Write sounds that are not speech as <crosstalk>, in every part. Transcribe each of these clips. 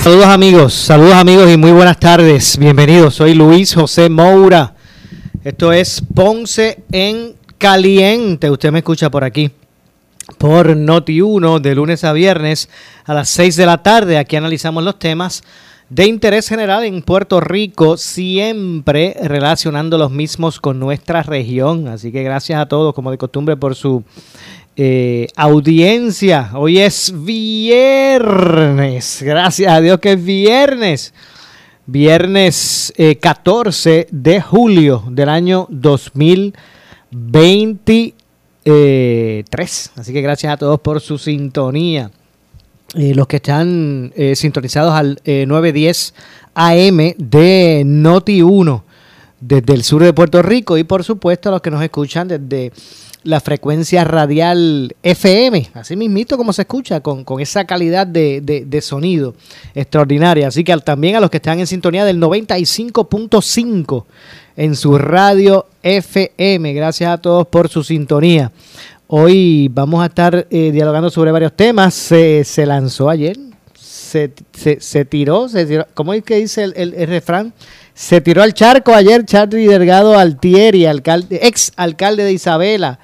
Saludos amigos, saludos amigos y muy buenas tardes. Bienvenidos, soy Luis José Moura. Esto es Ponce en Caliente. Usted me escucha por aquí por Noti 1 de lunes a viernes a las 6 de la tarde. Aquí analizamos los temas de interés general en Puerto Rico, siempre relacionando los mismos con nuestra región. Así que gracias a todos, como de costumbre, por su eh, audiencia. Hoy es viernes. Gracias a Dios que es viernes. Viernes 14 eh, de julio del año 2023. Así que gracias a todos por su sintonía. Eh, los que están eh, sintonizados al 910 eh, AM de Noti 1 desde el sur de Puerto Rico y por supuesto los que nos escuchan desde la frecuencia radial FM, así mismito como se escucha, con, esa calidad de, sonido extraordinaria. Así que también a los que están en sintonía del 95.5 en su radio FM, gracias a todos por su sintonía. Hoy vamos a estar eh, dialogando sobre varios temas. Se, lanzó ayer, se, tiró, se tiró, ¿cómo es que dice el, refrán? Se tiró al charco ayer Charlie Delgado Altieri, alcalde, ex alcalde de Isabela,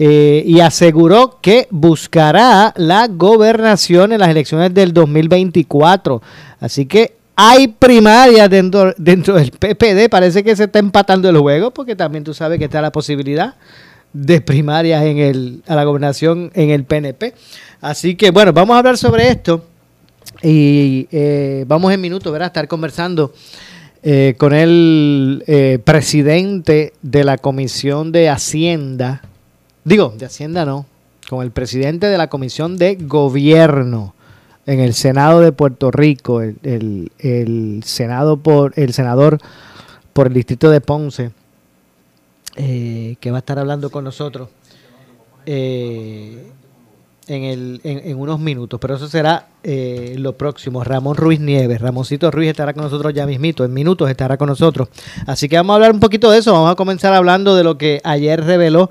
eh, y aseguró que buscará la gobernación en las elecciones del 2024. Así que hay primarias dentro, dentro del PPD, parece que se está empatando el juego, porque también tú sabes que está la posibilidad de primarias en el, a la gobernación en el PNP. Así que bueno, vamos a hablar sobre esto y eh, vamos en minutos a estar conversando eh, con el presidente de la Comisión de Hacienda, digo, de Hacienda no, con el presidente de la Comisión de Gobierno en el Senado de Puerto Rico, el, el Senado por el senador por el distrito de Ponce, eh, que va a estar hablando con nosotros eh, en, el, en, unos minutos, pero eso será eh, lo próximo. Ramón Ruiz Nieves, Ramoncito Ruiz estará con nosotros ya mismito, en minutos estará con nosotros. Así que vamos a hablar un poquito de eso, vamos a comenzar hablando de lo que ayer reveló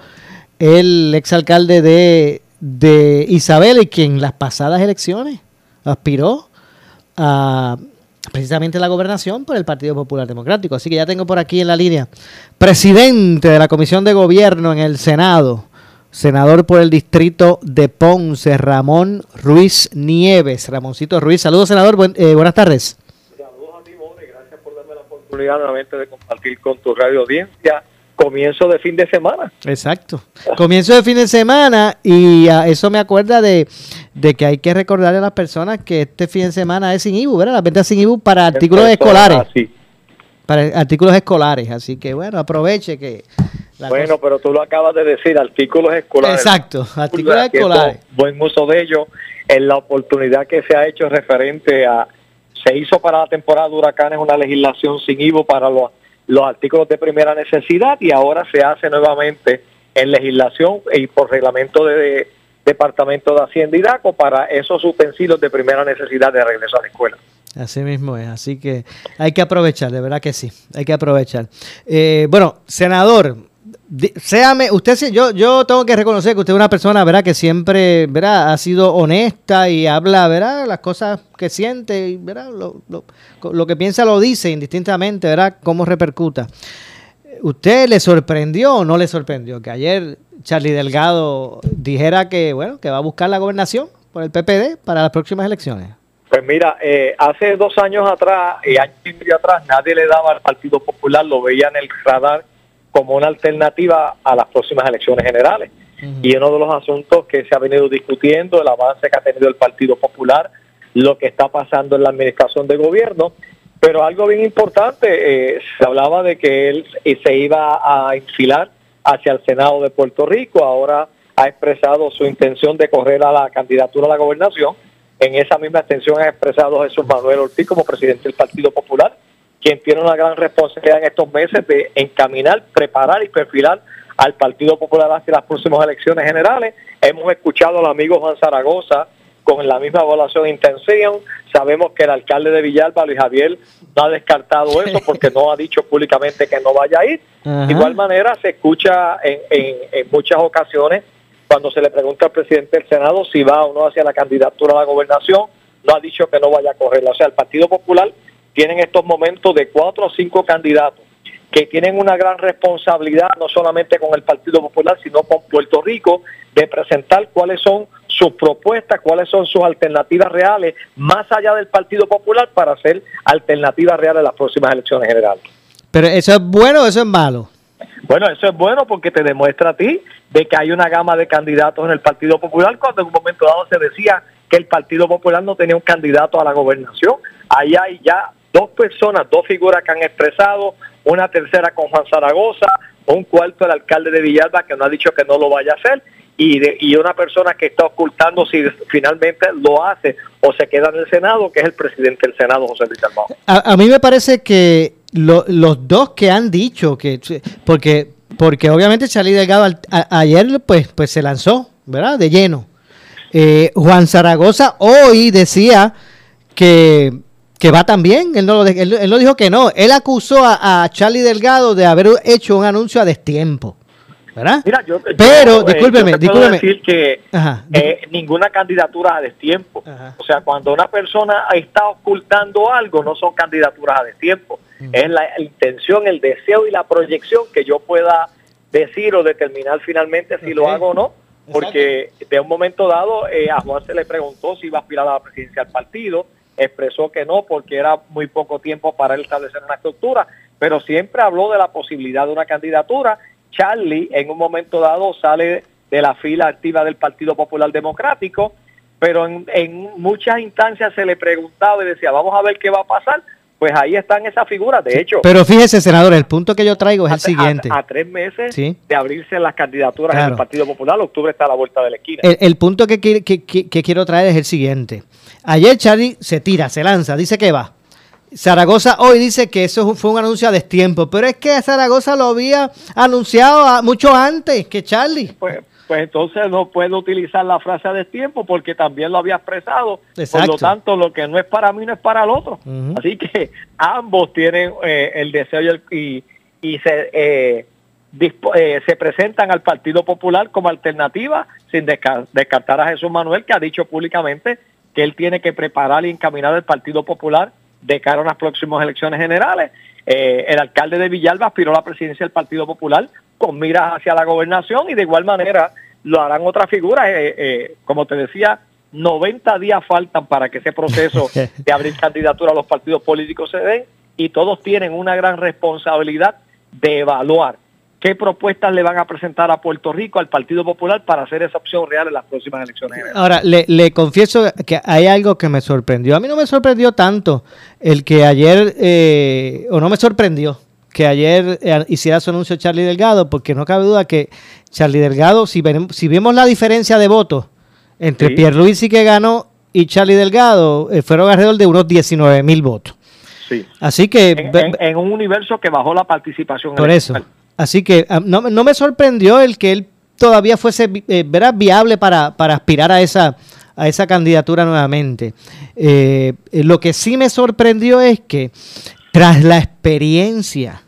el exalcalde de, de Isabel y quien en las pasadas elecciones aspiró a precisamente la gobernación por el Partido Popular Democrático. Así que ya tengo por aquí en la línea presidente de la Comisión de Gobierno en el Senado, senador por el distrito de Ponce, Ramón Ruiz Nieves. Ramoncito Ruiz, saludos senador, eh, buenas tardes. Saludos a ti, gracias por darme la oportunidad nuevamente de compartir con tu radio audiencia comienzo de fin de semana. Exacto. Comienzo de fin de semana y eso me acuerda de, que hay que recordarle a las personas que este fin de semana es sin IBU, ¿verdad? La venta sin IBU para artículos escolares. Para artículos escolares. Así que bueno, aproveche que... bueno, pero tú lo acabas de decir, artículos escolares. Exacto, artículos escolares. Buen uso de ellos en la oportunidad que se ha hecho referente a... Se hizo para la temporada de huracanes una legislación sin IVU para los los artículos de primera necesidad y ahora se hace nuevamente en legislación y por reglamento de, Departamento de Hacienda y DACO para esos utensilios de primera necesidad de regreso a la escuela. Así mismo es, así que hay que aprovechar, de verdad que sí, hay que aprovechar. Eh, bueno, senador, Séame, usted yo, yo tengo que reconocer que usted es una persona, ¿verdad? Que siempre, ¿verdad? Ha sido honesta y habla, ¿verdad? Las cosas que siente, ¿verdad? Lo, lo, que piensa lo dice indistintamente, ¿verdad? Cómo repercuta. ¿Usted le sorprendió o no le sorprendió que ayer Charlie Delgado dijera que, bueno, que va a buscar la gobernación por el PPD para las próximas elecciones? Pues mira, eh, hace dos años atrás, y años y medio atrás, nadie le daba al Partido Popular, lo veía en el radar como una alternativa a las próximas elecciones generales. Y uno de los asuntos que se ha venido discutiendo, el avance que ha tenido el Partido Popular, lo que está pasando en la administración de gobierno, pero algo bien importante, eh, se hablaba de que él eh, se iba a infilar hacia el Senado de Puerto Rico, ahora ha expresado su intención de correr a la candidatura a la gobernación, en esa misma extensión ha expresado Jesús Manuel Ortiz como presidente del Partido Popular, quien tiene una gran responsabilidad en estos meses de encaminar, preparar y perfilar al Partido Popular hacia las próximas elecciones generales. Hemos escuchado al amigo Juan Zaragoza con la misma evaluación de intención. Sabemos que el alcalde de Villalba, Luis Javier, no ha descartado <laughs> eso porque no ha dicho públicamente que no vaya a ir. De igual manera, se escucha en, en, muchas ocasiones cuando se le pregunta al presidente del Senado si va o no hacia la candidatura a la gobernación, no ha dicho que no vaya a correrla. O sea, el Partido Popular tiene en estos momentos de cuatro o cinco candidatos que tienen una gran responsabilidad, no solamente con el Partido Popular, sino con Puerto Rico, de presentar cuáles son sus propuestas, cuáles son sus alternativas reales, más allá del Partido Popular, para hacer alternativas reales en las próximas elecciones generales. Pero eso es bueno o eso es malo? Bueno, eso es bueno porque te demuestra a ti de que hay una gama de candidatos en el Partido Popular, cuando en un momento dado se decía que el Partido Popular no tenía un candidato a la gobernación. Ahí hay ya dos personas, dos figuras que han expresado, una tercera con Juan Zaragoza, un cuarto el alcalde de Villalba que no ha dicho que no lo vaya a hacer y, de, y una persona que está ocultando si finalmente lo hace o se queda en el Senado, que es el presidente del Senado, José Luis Armado. A, mí me parece que los dos que han dicho que, porque, porque obviamente Charlie Delgado ayer pues, pues se lanzó, ¿verdad? De lleno. Eh, Juan Zaragoza hoy decía que que va también, él no, lo, él, no dijo que no, él acusó a, Charlie Delgado de haber hecho un anuncio a destiempo. ¿verdad? Mira, yo, Pero, discúlpeme, discúlpeme. decir que eh, ninguna candidatura a destiempo. O sea, cuando una persona está ocultando algo, no son candidaturas a destiempo. Es la intención, el deseo y la proyección que yo pueda decir o determinar finalmente si lo hago o no. Porque de un momento dado eh, a Juan se le preguntó si iba a aspirar a la presidencia del partido expresó que no porque era muy poco tiempo para él establecer una estructura, pero siempre habló de la posibilidad de una candidatura. Charlie en un momento dado sale de la fila activa del Partido Popular Democrático, pero en, en muchas instancias se le preguntaba y decía, vamos a ver qué va a pasar, pues ahí están esas figuras. De hecho, pero fíjese, senador, el punto que yo traigo es el siguiente. A, tres meses de abrirse las candidaturas en el Partido Popular, octubre está a la vuelta de la esquina. El, punto que, que, que, quiero traer es el siguiente. Ayer Charlie se tira, se lanza, dice que va. Zaragoza hoy dice que eso fue un anuncio a destiempo, pero es que Zaragoza lo había anunciado mucho antes que Charlie. Pues, pues entonces no puede utilizar la frase a destiempo porque también lo había expresado. Por lo tanto, lo que no es para mí no es para el otro. Así que <laughs> ambos tienen eh, el deseo y, y, se, eh, eh, se presentan al Partido Popular como alternativa sin descartar a Jesús Manuel, que ha dicho públicamente que él tiene que preparar y encaminar al Partido Popular de cara a unas próximas elecciones generales. el alcalde de Villalba aspiró a la presidencia del Partido Popular con miras hacia la gobernación y de igual manera lo harán otras figuras. Eh, eh, como te decía, 90 días faltan para que ese proceso <laughs> de abrir candidatura a los partidos políticos se dé y todos tienen una gran responsabilidad de evaluar qué propuestas le van a presentar a Puerto Rico, al Partido Popular, para hacer esa opción real en las próximas elecciones. Ahora, le, le confieso que hay algo que me sorprendió. A mí no me sorprendió tanto el que ayer, eh, o no me sorprendió, que ayer eh, hiciera su anuncio Charlie Delgado, porque no cabe duda que Charlie Delgado, si, si vemos la diferencia de votos entre Pierre Pierluisi que ganó y Charlie Delgado, eh, fueron alrededor de unos 19 mil votos. Sí. Así que... En, un universo que bajó la participación. Por eso. Así que ah, no, me sorprendió el que él todavía fuese eh, viable para, para aspirar a esa, a esa candidatura nuevamente. lo que sí me sorprendió es que tras la experiencia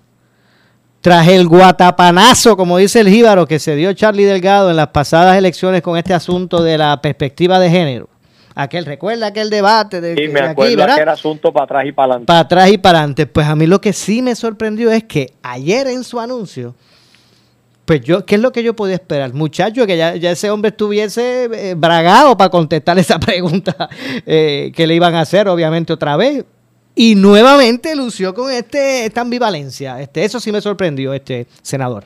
tras el guatapanazo, como dice el jíbaro, que se dio Charlie Delgado en las pasadas elecciones con este asunto de la perspectiva de género. Aquel, recuerda aquel debate de, sí, me acuerdo aquel asunto para atrás y para adelante. Para atrás y para adelante. Pues a mí lo que sí me sorprendió es que ayer en su anuncio, pues yo, ¿qué es lo que yo podía esperar? Muchacho, que ya, ese hombre estuviese eh, bragado para contestar <laughs> esa pregunta eh, que le iban a hacer, obviamente, otra vez y nuevamente lució con este esta ambivalencia. Este, eso sí me sorprendió, este senador.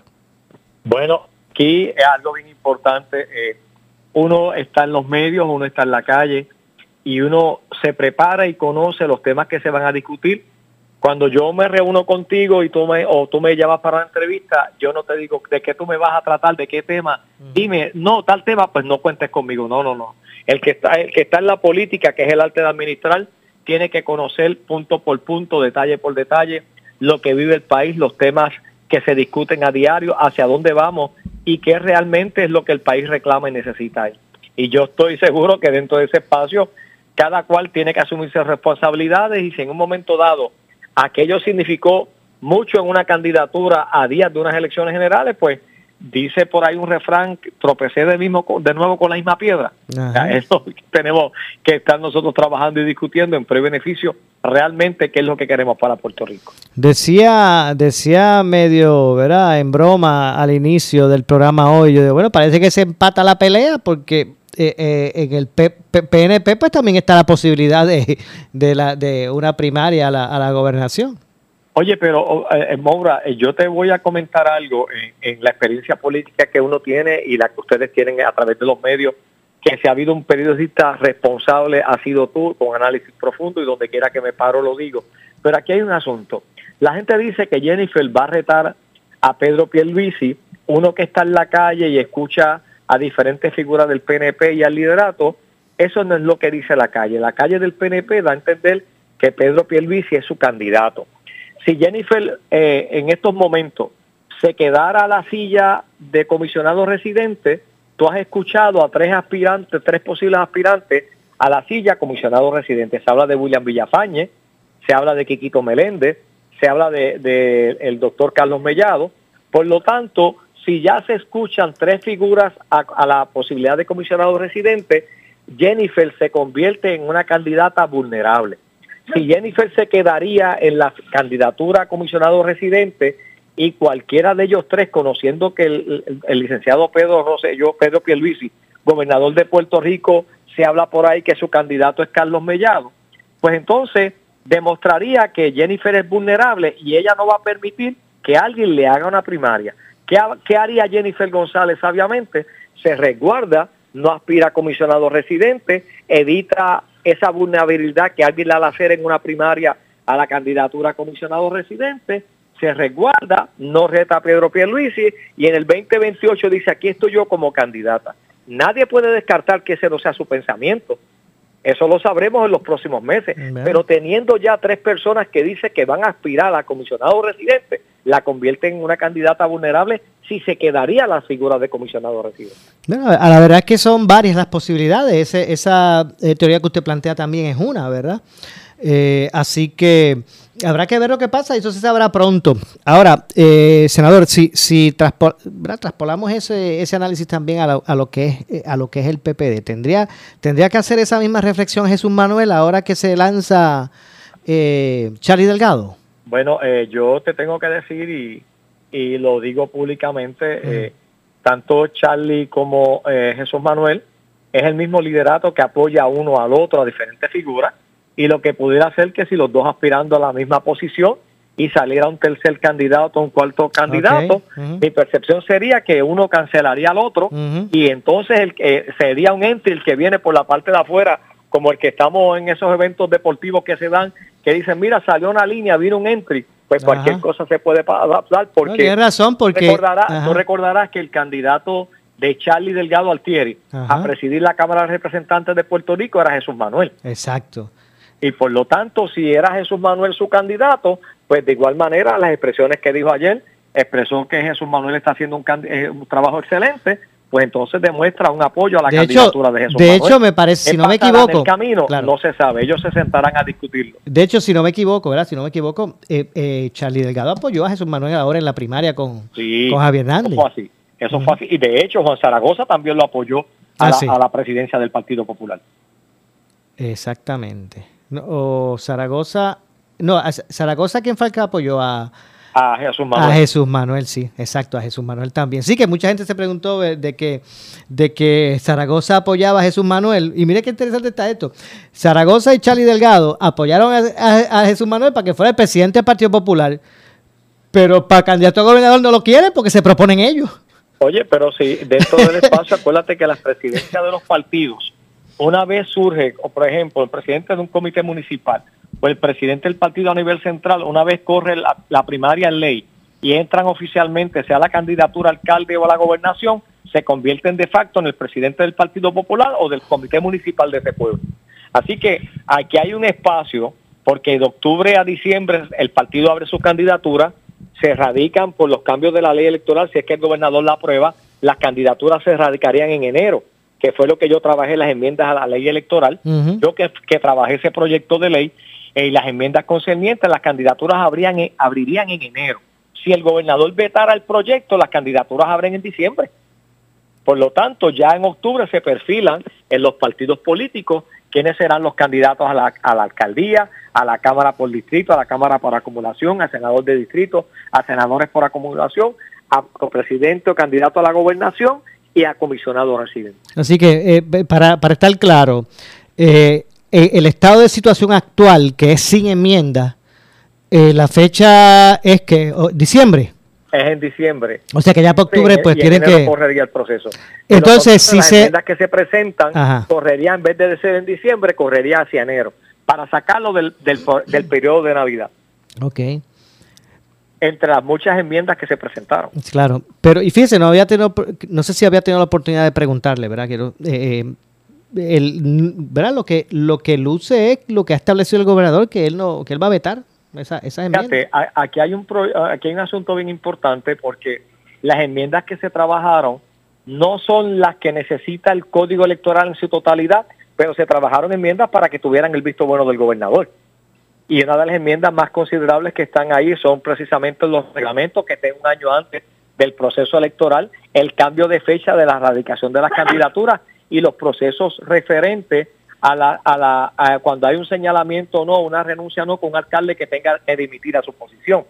Bueno, aquí es algo bien importante. Eh, uno está en los medios, uno está en la calle y uno se prepara y conoce los temas que se van a discutir. Cuando yo me reúno contigo y tú me, o tú me llamas para una entrevista, yo no te digo de qué tú me vas a tratar, de qué tema. Dime, no, tal tema, pues no cuentes conmigo. No, no, no. El que está, el que está en la política, que es el arte de administrar, tiene que conocer punto por punto, detalle por detalle, lo que vive el país, los temas que se discuten a diario, hacia dónde vamos y qué realmente es lo que el país reclama y necesita. Y yo estoy seguro que dentro de ese espacio cada cual tiene que asumirse responsabilidades y si en un momento dado aquello significó mucho en una candidatura a días de unas elecciones generales, pues dice por ahí un refrán, tropecé de, mismo, de nuevo con la misma piedra. eso <laughs> tenemos que estar nosotros trabajando y discutiendo en pre-beneficio realmente qué es lo que queremos para Puerto Rico. Decía, decía medio, ¿verdad? En broma al inicio del programa hoy, yo digo, bueno, parece que se empata la pelea porque eh, eh, en el PNP pues también está la posibilidad de, de, la, de una primaria a la, a la gobernación. Oye, pero eh, Moura, yo te voy a comentar algo en, la experiencia política que uno tiene y la que ustedes tienen a través de los medios, que si ha habido un periodista responsable ha sido tú, con análisis profundo y donde quiera que me paro lo digo. Pero aquí hay un asunto. La gente dice que Jennifer va a retar a Pedro Pierluisi, uno que está en la calle y escucha a diferentes figuras del PNP y al liderato, eso no es lo que dice la calle. La calle del PNP da a entender que Pedro Pierluisi es su candidato. Si Jennifer eh, en estos momentos se quedara a la silla de comisionado residente, tú has escuchado a tres aspirantes, tres posibles aspirantes a la silla comisionado residente. Se habla de William Villafañe, se habla de Quiquito Meléndez, se habla de, el doctor Carlos Mellado. Por lo tanto, si ya se escuchan tres figuras a, la posibilidad de comisionado residente, Jennifer se convierte en una candidata vulnerable. Si Jennifer se quedaría en la candidatura a comisionado residente y cualquiera de ellos tres, conociendo que el, licenciado Pedro Rosselló, Pedro Pierluisi, gobernador de Puerto Rico, se habla por ahí que su candidato es Carlos Mellado, pues entonces demostraría que Jennifer es vulnerable y ella no va a permitir que alguien le haga una primaria. ¿Qué, haría Jennifer González sabiamente? Se resguarda, no aspira a comisionado residente, evita esa vulnerabilidad que alguien la hacer en una primaria a la candidatura a comisionado residente, se resguarda, no reta a Pedro Pierluisi y en el 2028 dice aquí estoy yo como candidata. Nadie puede descartar que ese no sea su pensamiento. Eso lo sabremos en los próximos meses. Pero teniendo ya tres personas que dicen que van a aspirar a comisionado residente, la convierten en una candidata vulnerable si se quedaría la figura de comisionado residente. a la verdad es que son varias las posibilidades. esa eh, teoría que usted plantea también es una, ¿verdad? Eh, así que habrá que ver lo que pasa y eso se sabrá pronto. Ahora, eh, senador, si, si traspolamos ese, ese análisis también a lo, a lo, que es, eh, a lo que es el PPD, ¿tendría, ¿tendría que hacer esa misma reflexión Jesús Manuel ahora que se lanza eh, Charlie Delgado? Bueno, yo te tengo que decir y, y lo digo públicamente, tanto Charlie como Jesús Manuel es el mismo liderato que apoya a uno al otro, a diferentes figuras y lo que pudiera ser que si los dos aspirando a la misma posición y saliera un tercer candidato, un cuarto candidato, mi percepción sería que uno cancelaría al otro y entonces el que sería un ente el que viene por la parte de afuera, como el que estamos en esos eventos deportivos que se dan, que dicen, mira, salió una línea, vino un entry, pues cualquier cosa se puede adaptar porque... No, razón, porque... Recordarás, tú recordarás que el candidato de Charlie Delgado Altieri a presidir la Cámara de Representantes de Puerto Rico era Jesús Manuel. Exacto y por lo tanto, si era Jesús Manuel su candidato, pues de igual manera las expresiones que dijo ayer, expresó que Jesús Manuel está haciendo un, eh, trabajo excelente, pues entonces demuestra un apoyo a la candidatura de Jesús de Manuel. De hecho, me parece, si no me equivoco, el camino no se sabe, ellos se sentarán a discutirlo. De hecho, si no me equivoco, ¿verdad? Si no me equivoco, eh, eh, Charlie Delgado apoyó a Jesús Manuel ahora en la primaria con, con Javier Hernández. Eso fue así, eso fue así. Y de hecho, Juan Zaragoza también lo apoyó a, ah, la, a la presidencia del Partido Popular. Exactamente o Zaragoza. No, Zaragoza, ¿quién fue el que apoyó a, a Jesús Manuel. A Jesús Manuel, sí, exacto, a Jesús Manuel también. Sí, que mucha gente se preguntó de que, de que Zaragoza apoyaba a Jesús Manuel. Y mire qué interesante está esto. Zaragoza y Charlie Delgado apoyaron a, Jesús Manuel para que fuera el presidente del Partido Popular. Pero para candidato a gobernador no lo quieren porque se proponen ellos. Oye, pero sí, dentro del espacio, <laughs> acuérdate que las presidencias de los partidos una vez surge, o por ejemplo, el presidente de un comité municipal o el presidente del partido a nivel central, una vez corre la, primaria en ley y entran oficialmente, sea la candidatura alcalde o a la gobernación, se convierten de facto en el presidente del Partido Popular o del comité municipal de ese pueblo. Así que aquí hay un espacio, porque de octubre a diciembre el partido abre su candidatura, se radican por los cambios de la ley electoral, si es que el gobernador la aprueba, las candidaturas se radicarían en enero, que fue lo que yo trabajé las enmiendas a la ley electoral, yo que, que, trabajé ese proyecto de ley eh, y las enmiendas concernientes, las candidaturas abrían, abrirían en enero. Si el gobernador vetara el proyecto, las candidaturas abren en diciembre. Por lo tanto, ya en octubre se perfilan en los partidos políticos quiénes serán los candidatos a la, a la alcaldía, a la Cámara por distrito, a la Cámara por acumulación, a senador de distrito, a senadores por acumulación, a presidente o candidato a la gobernación y a comisionado residente. Así que, eh, para, para estar claro, eh, eh, el estado de situación actual, que es sin enmienda, la fecha es que, diciembre es en diciembre. O sea que ya para octubre pues tienen que correría el proceso. Entonces, si las se enmiendas que se presentan correría en vez de ser en diciembre, correría hacia enero para sacarlo del, del, del periodo de Navidad. Ok. Entre las muchas enmiendas que se presentaron. Claro, pero y fíjese, no había tenido, no sé si había tenido la oportunidad de preguntarle, ¿verdad? Que, eh, eh, el, ¿verdad? Lo que lo que luce es lo que ha establecido el gobernador que él no que él va a vetar esa, esa Fíjate, aquí hay, un aquí hay un asunto bien importante porque las enmiendas que se trabajaron no son las que necesita el código electoral en su totalidad, pero se trabajaron enmiendas para que tuvieran el visto bueno del gobernador. Y una de las enmiendas más considerables que están ahí son precisamente los reglamentos que estén un año antes del proceso electoral, el cambio de fecha de la radicación de las candidaturas y los procesos referentes a la, a la, cuando hay un señalamiento o no, una renuncia o no, con un alcalde que tenga que dimitir a su posición.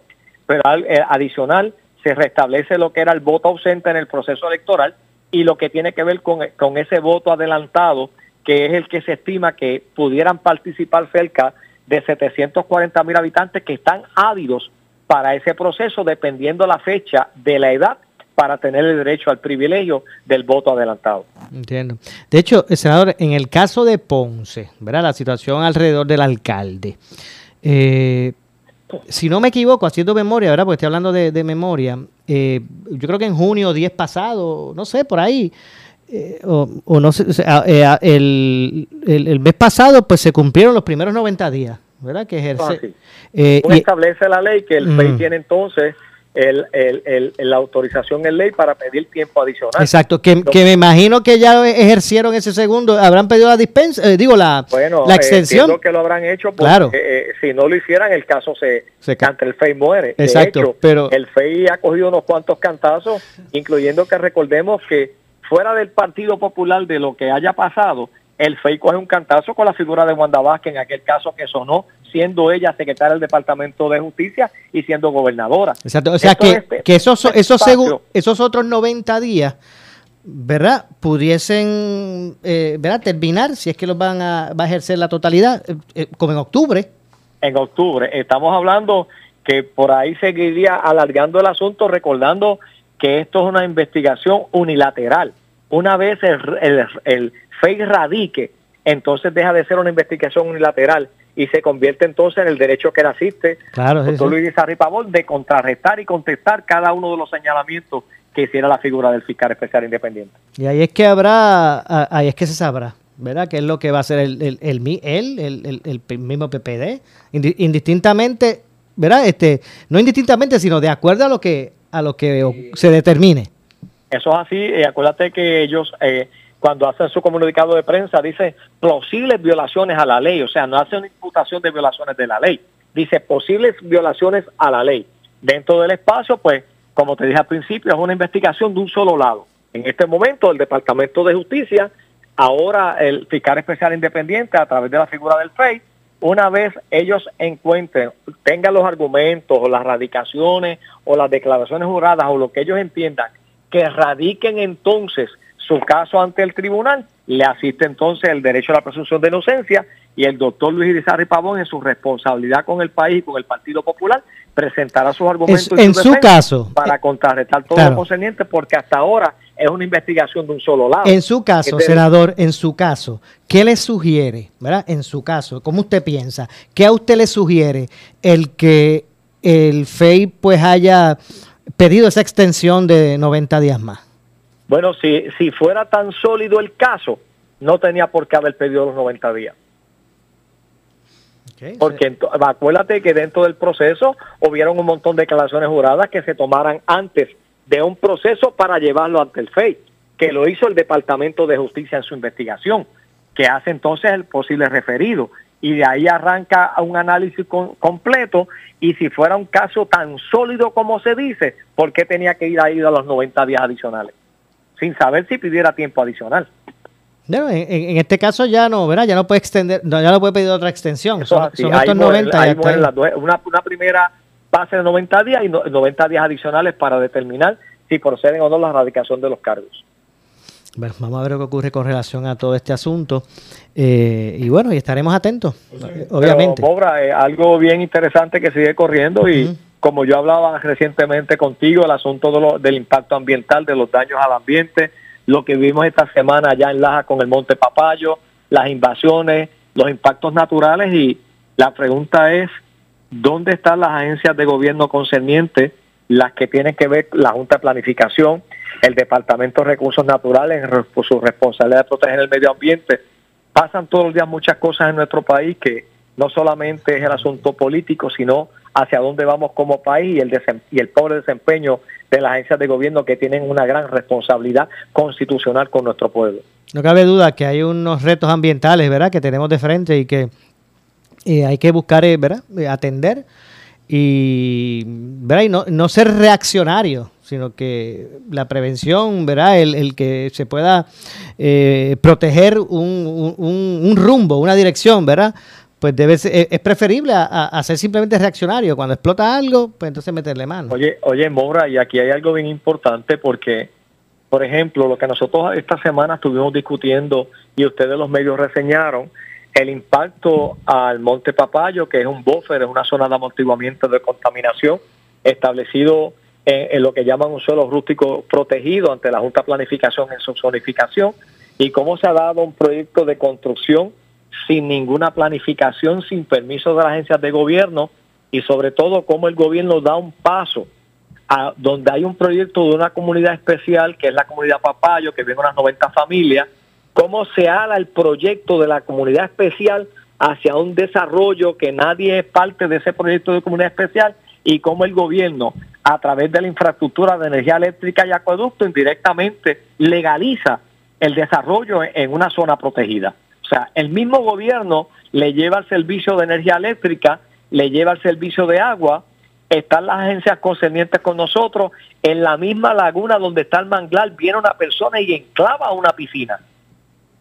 Pero eh, adicional, se restablece lo que era el voto ausente en el proceso electoral y lo que tiene que ver con, con ese voto adelantado, que es el que se estima que pudieran participar cerca de 740 mil habitantes que están ávidos para ese proceso, dependiendo la fecha de la edad para tener el derecho al privilegio del voto adelantado. Entiendo. De hecho, senador, en el caso de Ponce, ¿verdad? La situación alrededor del alcalde. Eh, si no me equivoco, haciendo memoria, ¿verdad? Porque estoy hablando de, memoria. Eh, yo creo que en junio 10 pasado, no sé, por ahí. Eh, o, no sé, el, el, mes pasado, pues se cumplieron los primeros 90 días, ¿verdad? Que ejerce. Ah, establece la ley que el mm. tiene entonces el, el, la autorización en ley para pedir tiempo adicional. Exacto, que, me imagino que ya ejercieron ese segundo, habrán pedido la dispensa, eh, digo, la, la eh, extensión. que lo habrán hecho porque claro. Eh, si no lo hicieran el caso se, se el FEI muere. Exacto, pero el FEI ha cogido unos cuantos cantazos, incluyendo que recordemos que fuera del Partido Popular de lo que haya pasado, el FEI coge un cantazo con la figura de Wanda Vázquez en aquel caso que sonó, siendo ella secretaria del Departamento de Justicia y siendo gobernadora. Exacto, o sea que, que, esos, esos, esos otros 90 días, ¿verdad? Pudiesen, eh, ¿verdad? Terminar, si es que los van a, va a ejercer la totalidad, eh, eh, como en octubre. En octubre. Estamos hablando que por ahí seguiría alargando el asunto, recordando que esto es una investigación unilateral. Una vez el, el, el FEI radique, entonces deja de ser una investigación unilateral y se convierte entonces en el derecho que le asiste claro, doctor Luis Pavón de contrarrestar y contestar cada uno de los señalamientos que hiciera la figura del fiscal especial independiente. Y ahí es que habrá, ahí es que se sabrá, ¿verdad? ¿Qué es lo que va a hacer el, el, el, el, el mismo PPD? Indistintamente, ¿verdad? Este, no indistintamente, sino de acuerdo a lo que, a lo que se determine. Eso es así, y acuérdate que ellos... Eh, cuando hacen su comunicado de prensa, dice posibles violaciones a la ley, o sea, no hace una imputación de violaciones de la ley, dice posibles violaciones a la ley. Dentro del espacio, pues, como te dije al principio, es una investigación de un solo lado. En este momento, el Departamento de Justicia, ahora el fiscal especial independiente, a través de la figura del FEI, una vez ellos encuentren, tengan los argumentos o las radicaciones o las declaraciones juradas o lo que ellos entiendan, que radiquen entonces su caso ante el tribunal, le asiste entonces el derecho a la presunción de inocencia y el doctor Luis Irizarry Pavón en su responsabilidad con el país y con el Partido Popular presentará sus argumentos en su, caso para contrarrestar todo lo concerniente porque hasta ahora es una investigación de un solo lado. En su caso, senador, en su caso, ¿qué le sugiere, verdad? En su caso, ¿cómo usted piensa? ¿Qué a usted le sugiere el que el FEI pues haya pedido esa extensión de 90 días más? Bueno, si, si fuera tan sólido el caso, no tenía por qué haber pedido los 90 días. Porque acuérdate que dentro del proceso hubieron un montón de declaraciones juradas que se tomaran antes de un proceso para llevarlo ante el FEI, que lo hizo el Departamento de Justicia en su investigación, que hace entonces el posible referido. Y de ahí arranca un análisis completo y si fuera un caso tan sólido como se dice, ¿por qué tenía que ir ahí a los 90 días adicionales? Sin saber si pidiera tiempo adicional. No, en, este caso ya no, ¿verdad? Ya no puede extender, ya no puede pedir otra extensión. son, estos 90 una, una primera base de 90 días y 90 días adicionales para determinar si proceden o no la erradicación de los cargos. Bueno, vamos a ver lo que ocurre con relación a todo este asunto. Eh, y bueno, y estaremos atentos, obviamente. Pero, eh, algo bien interesante que sigue corriendo y como yo hablaba recientemente contigo, el asunto del impacto ambiental, de los daños al ambiente, lo que vimos esta semana allá en Laja con el Monte Papayo, las invasiones, los impactos naturales y la pregunta es, ¿dónde están las agencias de gobierno concernientes, las que tienen que ver la Junta de Planificación, el Departamento de Recursos Naturales por su responsabilidad de proteger el medio ambiente? Pasan todos los días muchas cosas en nuestro país que no solamente es el asunto político, sino hacia dónde vamos como país y el, y el pobre desempeño de las agencias de gobierno que tienen una gran responsabilidad constitucional con nuestro pueblo. No cabe duda que hay unos retos ambientales, ¿verdad?, que tenemos de frente y que eh, hay que buscar, eh, ¿verdad?, eh, atender y, ¿verdad? y no, no ser reaccionario, sino que la prevención, ¿verdad? El, que se pueda proteger un, un, un, rumbo, una dirección, ¿verdad? pues debe es preferible a, ser simplemente reaccionario. Cuando explota algo, pues entonces meterle mano. Oye, oye, Mora, y aquí hay algo bien importante porque, por ejemplo, lo que nosotros esta semana estuvimos discutiendo y ustedes los medios reseñaron, el impacto al Monte Papayo, que es un buffer, es una zona de amortiguamiento de contaminación establecido en, lo que llaman un suelo rústico protegido ante la Junta Planificación en su zonificación, y cómo se ha dado un proyecto de construcción sin ninguna planificación, sin permiso de las agencias de gobierno y sobre todo cómo el gobierno da un paso a donde hay un proyecto de una comunidad especial que es la comunidad Papayo, que viene unas 90 familias, cómo se ala el proyecto de la comunidad especial hacia un desarrollo que nadie es parte de ese proyecto de comunidad especial y cómo el gobierno a través de la infraestructura de energía eléctrica y acueducto indirectamente legaliza el desarrollo en una zona protegida. O sea, el mismo gobierno le lleva el servicio de energía eléctrica, le lleva el servicio de agua, están las agencias concernientes con nosotros, en la misma laguna donde está el manglar viene una persona y enclava una piscina.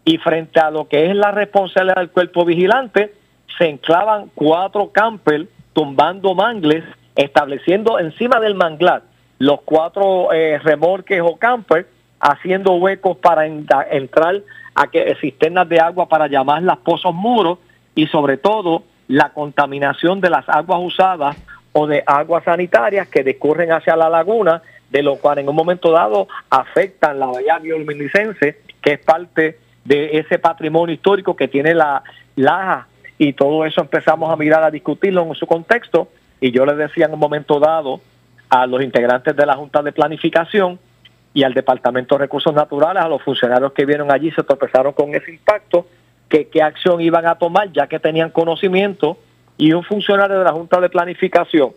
Y frente a lo que es la responsabilidad del cuerpo vigilante, se enclavan cuatro campers tumbando mangles, estableciendo encima del manglar los cuatro eh, remorques o campers, haciendo huecos para entrar a que cisternas de agua para llamarlas pozos muros y sobre todo la contaminación de las aguas usadas o de aguas sanitarias que discurren hacia la laguna, de lo cual en un momento dado afectan la bahía bioluminiscense, que es parte de ese patrimonio histórico que tiene la Laja, y todo eso empezamos a mirar, a discutirlo en su contexto, y yo les decía en un momento dado a los integrantes de la Junta de Planificación y al Departamento de Recursos Naturales, a los funcionarios que vieron allí, se tropezaron con ese impacto, que qué acción iban a tomar, ya que tenían conocimiento, y un funcionario de la Junta de Planificación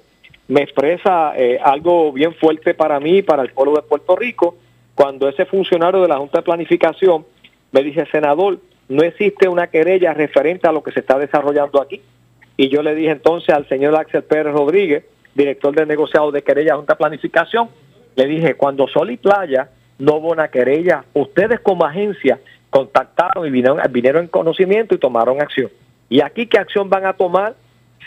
me expresa eh, algo bien fuerte para mí y para el pueblo de Puerto Rico, cuando ese funcionario de la Junta de Planificación me dice, senador, no existe una querella referente a lo que se está desarrollando aquí. Y yo le dije entonces al señor Axel Pérez Rodríguez, director de negociado de querella Junta Planificación, le dije, cuando Sol y Playa no hubo una querella, ustedes como agencia contactaron y vinieron, vinieron en conocimiento y tomaron acción. ¿Y aquí qué acción van a tomar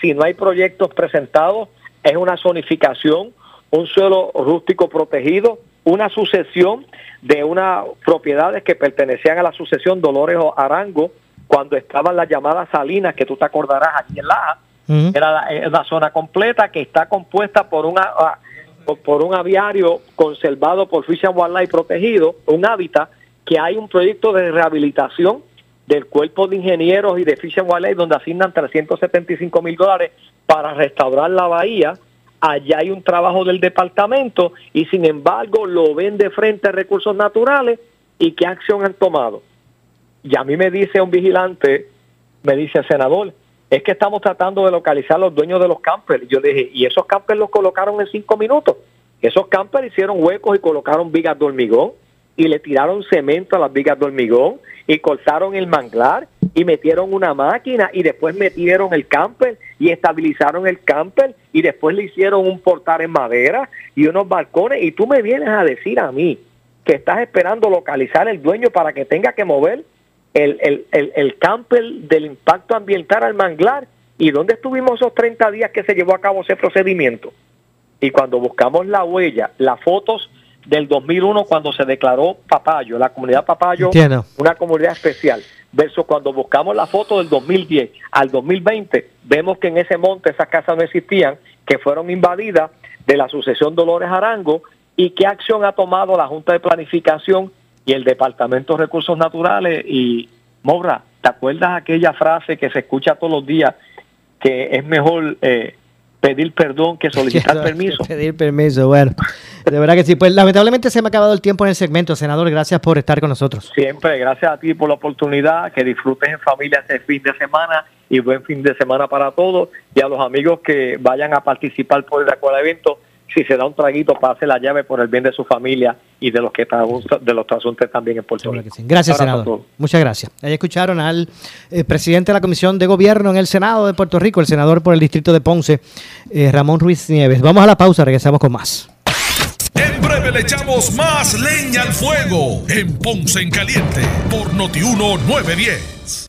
si no hay proyectos presentados? Es una zonificación, un suelo rústico protegido, una sucesión de unas propiedades que pertenecían a la sucesión Dolores o Arango, cuando estaban las llamadas salinas, que tú te acordarás aquí en la era la, zona completa que está compuesta por una por un aviario conservado por Fish and Wildlife protegido, un hábitat, que hay un proyecto de rehabilitación del cuerpo de ingenieros y de Fish and Wildlife donde asignan 375 mil dólares para restaurar la bahía. Allá hay un trabajo del departamento y sin embargo lo ven de frente a recursos naturales y qué acción han tomado. Y a mí me dice un vigilante, me dice senador, es que estamos tratando de localizar a los dueños de los campers. Yo dije, y esos campers los colocaron en cinco minutos. Esos campers hicieron huecos y colocaron vigas de hormigón y le tiraron cemento a las vigas de hormigón y cortaron el manglar y metieron una máquina y después metieron el camper y estabilizaron el camper y después le hicieron un portal en madera y unos balcones y tú me vienes a decir a mí que estás esperando localizar el dueño para que tenga que mover el, el, el, el camper del impacto ambiental al manglar y dónde estuvimos esos 30 días que se llevó a cabo ese procedimiento y cuando buscamos la huella, las fotos del 2001 cuando se declaró Papayo, la comunidad Papayo, una comunidad especial, versus cuando buscamos la foto del 2010 al 2020, vemos que en ese monte esas casas no existían, que fueron invadidas de la sucesión Dolores Arango y qué acción ha tomado la Junta de Planificación y el Departamento de Recursos Naturales. Y Mobra, ¿te acuerdas aquella frase que se escucha todos los días que es mejor eh, pedir perdón que solicitar <laughs> permiso. pedir permiso, bueno. De verdad que sí. Pues lamentablemente se me ha acabado el tiempo en el segmento. Senador, gracias por estar con nosotros. Siempre, gracias a ti por la oportunidad. Que disfrutes en familia este fin de semana y buen fin de semana para todos. Y a los amigos que vayan a participar por el evento si se da un traguito, pase la llave por el bien de su familia y de los que de los transuntes también en Puerto Rico. Gracias, senador. Muchas gracias. Ahí escucharon al eh, presidente de la Comisión de Gobierno en el Senado de Puerto Rico, el senador por el distrito de Ponce, eh, Ramón Ruiz Nieves. Vamos a la pausa, regresamos con más. En breve le echamos más leña al fuego en Ponce en Caliente por Notiuno 910.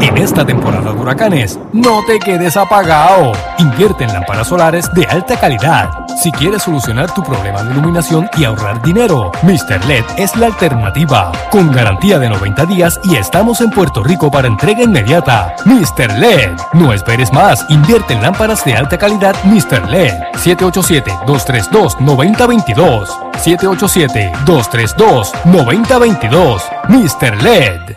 En esta temporada de huracanes, no te quedes apagado. Invierte en lámparas solares de alta calidad. Si quieres solucionar tu problema de iluminación y ahorrar dinero, Mr. LED es la alternativa. Con garantía de 90 días y estamos en Puerto Rico para entrega inmediata. Mr. LED. No esperes más. Invierte en lámparas de alta calidad Mr. LED. 787-232-9022. 787-232-9022. Mr. LED.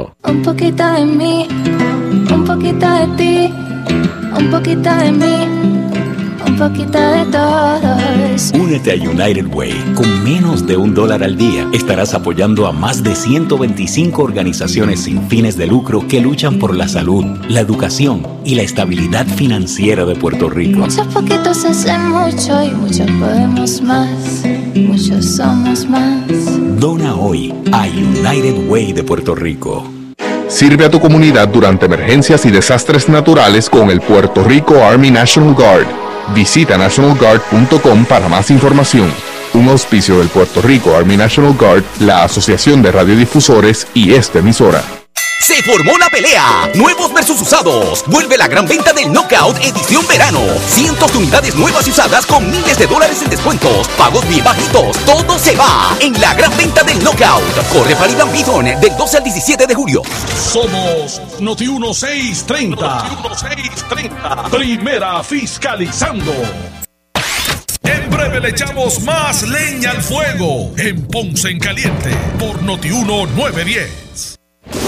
Un poquito de mí, un poquito de ti, un poquito de mí, un poquito de todos. Únete a United Way. Con menos de un dólar al día estarás apoyando a más de 125 organizaciones sin fines de lucro que luchan por la salud, la educación y la estabilidad financiera de Puerto Rico. Muchos poquitos hacen mucho y muchos podemos más. Muchos somos más. Dona hoy a United Way de Puerto Rico. Sirve a tu comunidad durante emergencias y desastres naturales con el Puerto Rico Army National Guard. Visita nationalguard.com para más información. Un auspicio del Puerto Rico Army National Guard, la Asociación de Radiodifusores y esta emisora. Se formó la pelea. Nuevos versus usados. Vuelve la gran venta del Knockout edición verano. Cientos de unidades nuevas y usadas con miles de dólares en descuentos. Pagos bien bajitos. Todo se va en la gran venta del Knockout. Corre para Iván Bidon del 12 al 17 de julio. Somos Noti 1630. Noti 1630. Primera fiscalizando. En breve le echamos más leña al fuego en Ponce en Caliente por Noti 910.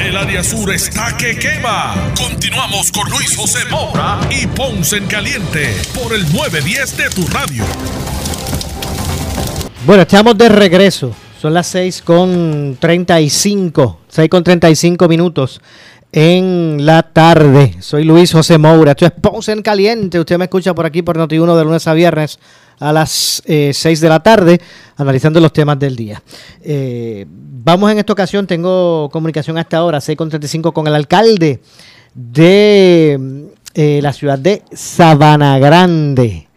El área sur está que quema. Continuamos con Luis José Moura y Ponce en Caliente por el 910 de tu radio. Bueno, estamos de regreso. Son las 6 con 35. 6 con 35 minutos en la tarde. Soy Luis José Moura. Esto es Ponce en Caliente. Usted me escucha por aquí por Noti1 de lunes a viernes a las eh, 6 de la tarde, analizando los temas del día. Eh, vamos en esta ocasión, tengo comunicación hasta ahora, 6 con 35, con el alcalde de eh, la ciudad de Sabana Grande.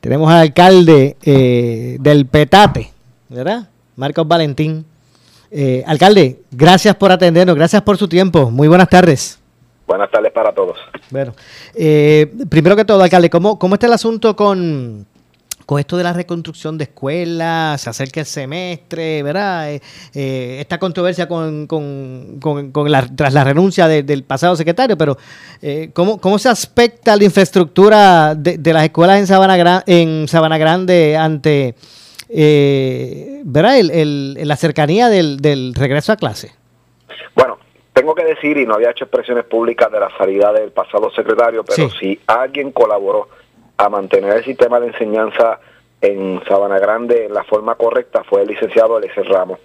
Tenemos al alcalde eh, del Petate, ¿verdad? Marcos Valentín. Eh, alcalde, gracias por atendernos, gracias por su tiempo. Muy buenas tardes. Buenas tardes para todos. Bueno, eh, primero que todo, alcalde, ¿cómo, cómo está el asunto con, con esto de la reconstrucción de escuelas? Se acerca el semestre, ¿verdad? Eh, eh, esta controversia con, con, con- con la, tras la renuncia de- del pasado secretario, pero eh, ¿cómo, ¿cómo se aspecta la infraestructura de, de las escuelas en Sabana, en Sabana Grande ante eh, ¿verdad? El, el- la cercanía del, del regreso a clase? Bueno, tengo que decir, y no había hecho expresiones públicas de la salida del pasado secretario, pero Sí. si alguien colaboró a mantener el sistema de enseñanza en Sabana Grande en la forma correcta fue el licenciado Eliezer Ramos.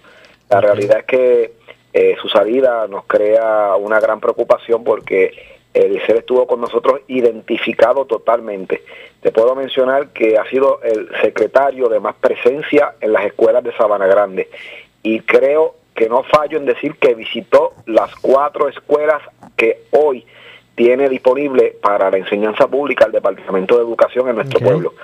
La realidad es que eh, su salida nos crea una gran preocupación porque Eliezer estuvo con nosotros identificado totalmente. Te puedo mencionar que ha sido el secretario de más presencia en las escuelas de Sabana Grande y creo que no fallo en decir que visitó las cuatro escuelas que hoy tiene disponible para la enseñanza pública el Departamento de Educación en nuestro pueblo.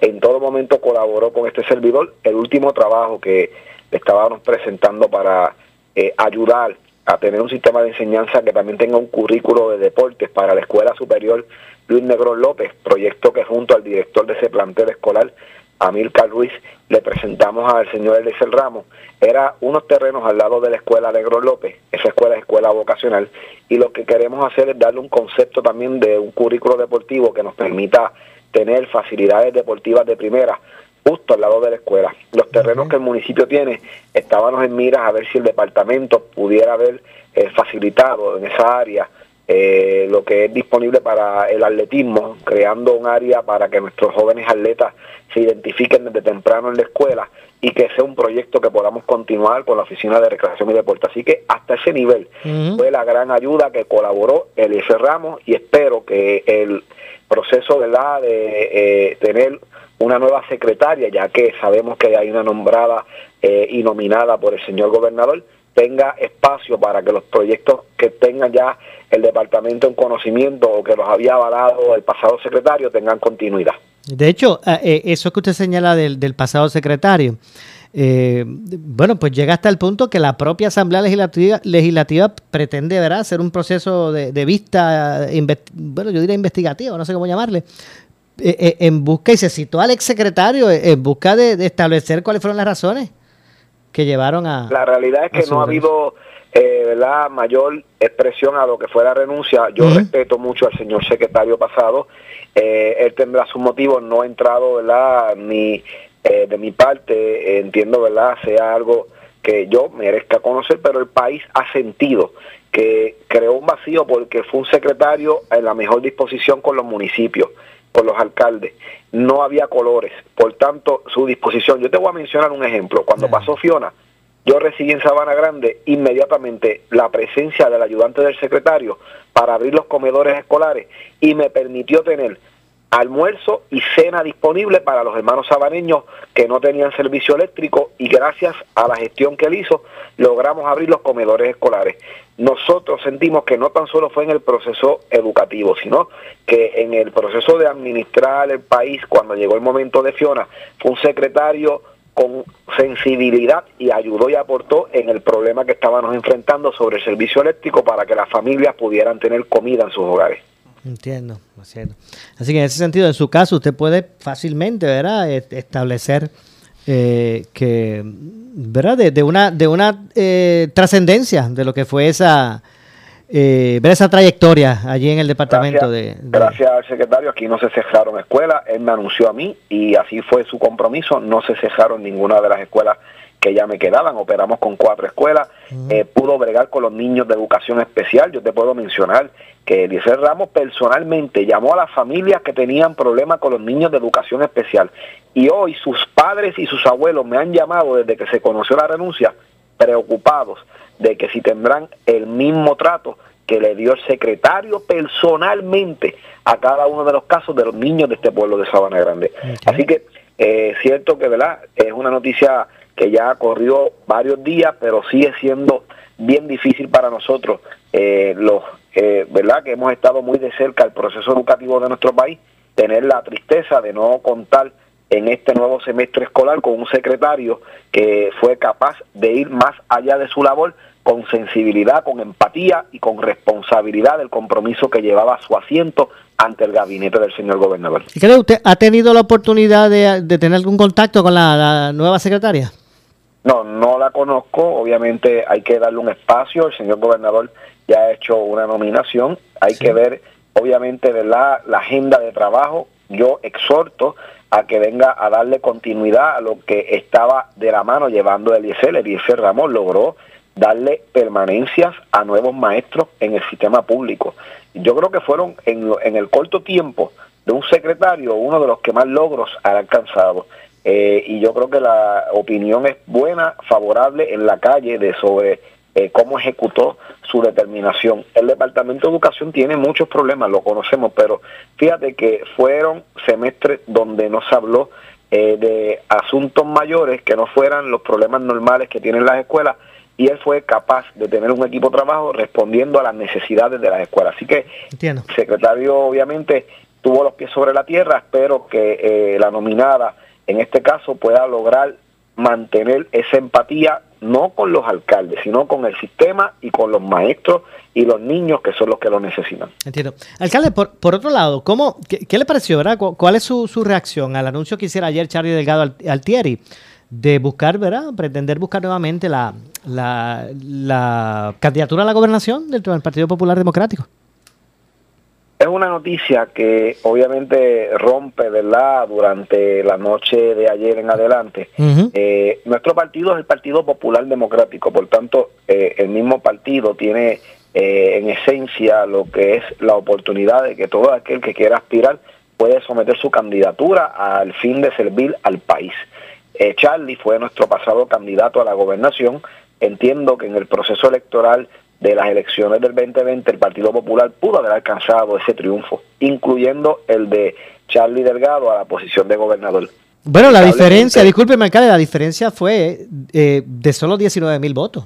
En todo momento colaboró con este servidor. El último trabajo que le estábamos presentando para eh, ayudar a tener un sistema de enseñanza que también tenga un currículo de deportes para la Escuela Superior Luis Negrón López, proyecto que junto al director de ese plantel escolar, Amilcar Ruiz, le presentamos al señor Eliezer Ramos. Era unos terrenos al lado de la Escuela Negrón López, esa escuela es escuela vocacional, y lo que queremos hacer es darle un concepto también de un currículo deportivo que nos permita tener facilidades deportivas de primera justo al lado de la escuela. Los terrenos que el municipio tiene, estábamos en miras a ver si el departamento pudiera haber eh, facilitado en esa área eh, lo que es disponible para el atletismo, creando un área para que nuestros jóvenes atletas se identifiquen desde temprano en la escuela y que sea un proyecto que podamos continuar con la Oficina de Recreación y Deporte. Así que hasta ese nivel fue la gran ayuda que colaboró Eliezer Ramos y espero que el proceso ¿verdad? de eh, tener una nueva secretaria, ya que sabemos que hay una nombrada eh, y nominada por el señor gobernador, tenga espacio para que los proyectos que tenga ya el departamento en conocimiento o que los había avalado el pasado secretario tengan continuidad. De hecho, eh, eh, eso que usted señala del, pasado secretario, eh, bueno, pues llega hasta el punto que la propia Asamblea Legislativa, legislativa pretende ¿verdad? hacer un proceso de, de vista, eh, bueno, yo diría investigativo, no sé cómo llamarle, en busca, y se citó al exsecretario eh, en busca de, de establecer cuáles fueron las razones que llevaron a... La realidad es que no ha habido eh, ¿verdad? mayor expresión a lo que fue la renuncia. Yo respeto mucho al señor secretario pasado. Eh, él tendrá sus motivos, no ha entrado, ¿verdad? Ni eh, de mi parte, entiendo, ¿verdad? Sea algo que yo merezca conocer, pero el país ha sentido que creó un vacío porque fue un secretario en la mejor disposición con los municipios, con los alcaldes. No había colores, por tanto, su disposición. Yo te voy a mencionar un ejemplo. Cuando pasó Fiona, yo recibí en Sabana Grande inmediatamente la presencia del ayudante del secretario para abrir los comedores escolares y me permitió tener almuerzo y cena disponible para los hermanos sabaneños que no tenían servicio eléctrico y gracias a la gestión que él hizo logramos abrir los comedores escolares. Nosotros sentimos que no tan solo fue en el proceso educativo, sino que en el proceso de administrar el país, cuando llegó el momento de Fiona, fue un secretario con sensibilidad y ayudó y aportó en el problema que estábamos enfrentando sobre el servicio eléctrico para que las familias pudieran tener comida en sus hogares. Entiendo, entiendo. Así que en ese sentido, en su caso, usted puede fácilmente, ¿verdad?, establecer eh, que, ¿verdad?, de, una, de una eh, trascendencia de lo que fue esa, eh, ver esa trayectoria allí en el departamento de, Gracias al secretario, aquí no se cerraron escuelas, él me anunció a mí y así fue su compromiso, no se cerraron ninguna de las escuelas que ya me quedaban, operamos con cuatro escuelas, eh, pudo bregar con los niños de educación especial, yo te puedo mencionar que Eliezer Ramos personalmente llamó a las familias que tenían problemas con los niños de educación especial. Y hoy sus padres y sus abuelos me han llamado desde que se conoció la renuncia preocupados de que si tendrán el mismo trato que le dio el secretario personalmente a cada uno de los casos de los niños de este pueblo de Sabana Grande. Así que es eh, cierto que verdad es una noticia que ya corrió varios días, pero sigue siendo bien difícil para nosotros, eh, los eh, verdad que hemos estado muy de cerca el proceso educativo de nuestro país, tener la tristeza de no contar en este nuevo semestre escolar con un secretario que fue capaz de ir más allá de su labor con sensibilidad, con empatía y con responsabilidad del compromiso que llevaba su asiento ante el gabinete del señor gobernador. ¿Y cree usted ha tenido la oportunidad de, tener algún contacto con la, nueva secretaria? No, no la conozco. Obviamente hay que darle un espacio. El señor gobernador ya ha hecho una nominación. Hay que ver, obviamente, ¿verdad? la agenda de trabajo. Yo exhorto a que venga a darle continuidad a lo que estaba de la mano llevando Eliezer. Eliezer Ramos logró darle permanencias a nuevos maestros en el sistema público. Yo creo que fueron en, en el corto tiempo de un secretario uno de los que más logros ha alcanzado. Eh, y yo creo que la opinión es buena, favorable en la calle de sobre eh, cómo ejecutó su determinación. El Departamento de Educación tiene muchos problemas, lo conocemos, pero fíjate que fueron semestres donde no se habló eh, de asuntos mayores que no fueran los problemas normales que tienen las escuelas y él fue capaz de tener un equipo de trabajo respondiendo a las necesidades de las escuelas. Así que el secretario obviamente tuvo los pies sobre la tierra, espero que eh, la nominada en este caso pueda lograr mantener esa empatía no con los alcaldes, sino con el sistema y con los maestros y los niños que son los que lo necesitan. Entiendo. Alcalde, por, por otro lado, ¿cómo, qué, le pareció, verdad? ¿Cuál es su, su, reacción al anuncio que hiciera ayer Charlie Delgado Altieri de buscar, verdad? Pretender buscar nuevamente la, la, la candidatura a la gobernación del Partido Popular Democrático. Es una noticia que obviamente rompe, ¿verdad?, durante la noche de ayer en adelante. Eh, nuestro partido es el Partido Popular Democrático, por tanto, eh, el mismo partido tiene eh, en esencia lo que es la oportunidad de que todo aquel que quiera aspirar puede someter su candidatura al fin de servir al país. Charlie fue nuestro pasado candidato a la gobernación. Entiendo que en el proceso electoral de las elecciones del 2020 el Partido Popular pudo haber alcanzado ese triunfo, incluyendo el de Charlie Delgado a la posición de gobernador. Bueno, la diferencia, discúlpeme, alcalde, la diferencia fue eh, de solo 19 mil votos.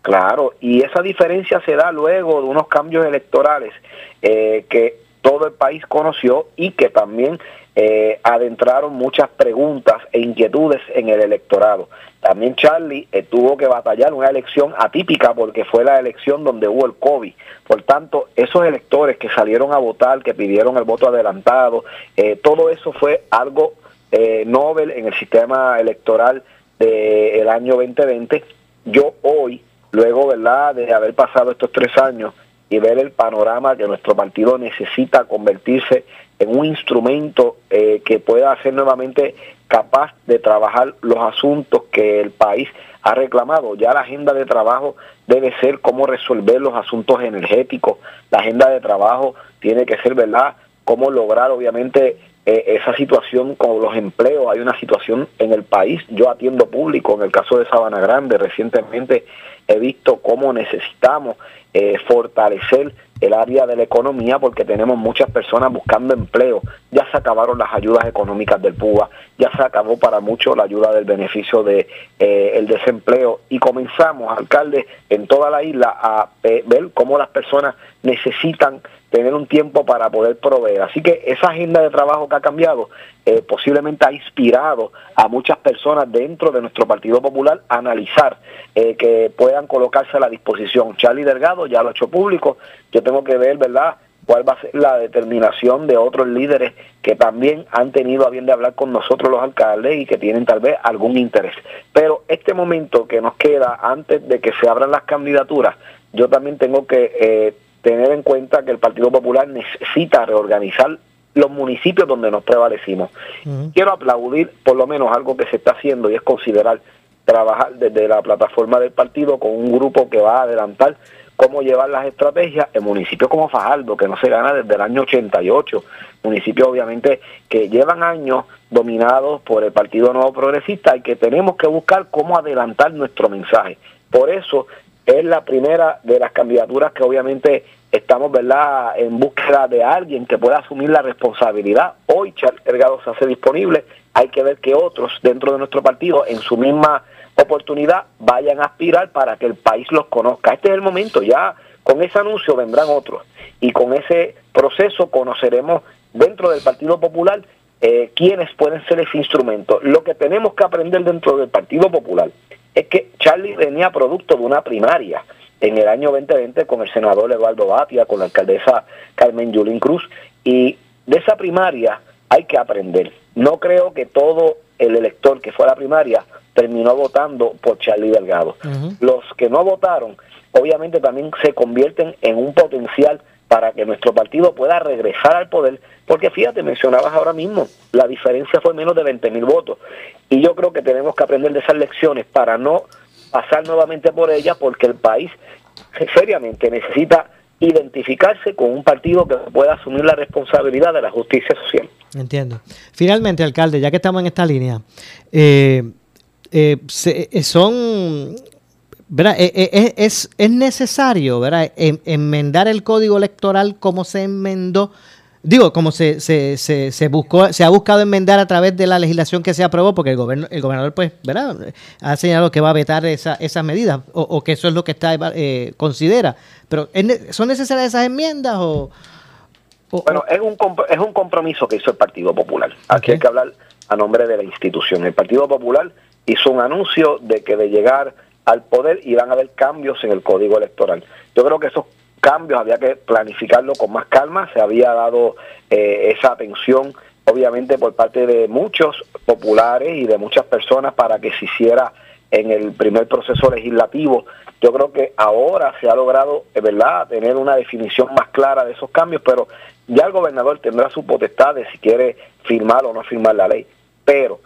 Claro, y esa diferencia se da luego de unos cambios electorales eh, que todo el país conoció y que también eh, adentraron muchas preguntas e inquietudes en el electorado. También Charlie eh, tuvo que batallar una elección atípica porque fue la elección donde hubo el COVID. Por tanto, esos electores que salieron a votar, que pidieron el voto adelantado, eh, todo eso fue algo eh, novel en el sistema electoral del año 2020. Yo hoy luego, ¿verdad?, de haber pasado estos tres años y ver el panorama que nuestro partido necesita convertirse en un instrumento eh, que pueda ser nuevamente capaz de trabajar los asuntos que el país ha reclamado. Ya la agenda de trabajo debe ser cómo resolver los asuntos energéticos. La agenda de trabajo tiene que ser, ¿verdad?, cómo lograr, obviamente, eh, esa situación con los empleos. Hay una situación en el país. Yo atiendo público, en el caso de Sabana Grande, recientemente he visto cómo necesitamos eh, fortalecer el área de la economía porque tenemos muchas personas buscando empleo. Ya se acabaron las ayudas económicas del PUA, ya se acabó para muchos la ayuda del beneficio de eh, el desempleo y comenzamos, alcalde, en toda la isla a eh, ver cómo las personas necesitan tener un tiempo para poder proveer. Así que esa agenda de trabajo que ha cambiado eh, posiblemente ha inspirado a muchas personas dentro de nuestro Partido Popular a analizar eh, que puedan colocarse a la disposición. Charlie Delgado ya lo ha hecho público, yo tengo que ver, ¿verdad? cuál va a ser la determinación de otros líderes que también han tenido a bien de hablar con nosotros los alcaldes y que tienen tal vez algún interés. Pero este momento que nos queda antes de que se abran las candidaturas, yo también tengo que eh, tener en cuenta que el Partido Popular necesita reorganizar los municipios donde nos prevalecimos. Quiero aplaudir por lo menos algo que se está haciendo y es considerar trabajar desde la plataforma del partido con un grupo que va a adelantar cómo llevar las estrategias en municipios como Fajardo, que no se gana desde el año 88, municipios obviamente que llevan años dominados por el Partido Nuevo Progresista y que tenemos que buscar cómo adelantar nuestro mensaje. Por eso es la primera de las candidaturas que obviamente estamos verdad en búsqueda de alguien que pueda asumir la responsabilidad. Hoy Charles Delgado se hace disponible, hay que ver que otros dentro de nuestro partido en su misma oportunidad vayan a aspirar para que el país los conozca. Este es el momento, ya con ese anuncio vendrán otros y con ese proceso conoceremos dentro del Partido Popular eh, quiénes pueden ser ese instrumento. Lo que tenemos que aprender dentro del Partido Popular es que Charlie venía producto de una primaria en el año 2020 con el senador Eduardo Batia, con la alcaldesa Carmen Yulín Cruz, y de esa primaria hay que aprender. No creo que todo el elector que fue a la primaria terminó votando por Charlie Delgado. Los que no votaron, obviamente también se convierten en un potencial para que nuestro partido pueda regresar al poder, porque fíjate, mencionabas ahora mismo, la diferencia fue menos de 20 mil votos, y yo creo que tenemos que aprender de esas lecciones para no pasar nuevamente por ellas, porque el país seriamente necesita identificarse con un partido que pueda asumir la responsabilidad de la justicia social. Entiendo. Finalmente, alcalde, ya que estamos en esta línea, eh, eh, eh, son, ¿verdad? Eh, es, es necesario, ¿verdad? enmendar el código electoral como se enmendó, digo, como se, se, se, buscó, se ha buscado enmendar a través de la legislación que se aprobó, porque el, gobierno, el gobernador, pues, ¿verdad? Ha señalado que va a vetar esa, esas medidas, o, que eso es lo que está considera. Pero, ¿son necesarias esas enmiendas o...? bueno, es un, es un compromiso que hizo el Partido Popular. Aquí hay que hablar a nombre de la institución. El Partido Popular hizo un anuncio de que de llegar al poder iban a haber cambios en el código electoral. Yo creo que esos cambios había que planificarlo con más calma, se había dado eh, esa atención obviamente por parte de muchos populares y de muchas personas para que se hiciera en el primer proceso legislativo. Yo creo que ahora se ha logrado, ¿verdad?, tener una definición más clara de esos cambios, pero ya el gobernador tendrá su potestad de si quiere firmar o no firmar la ley. Pero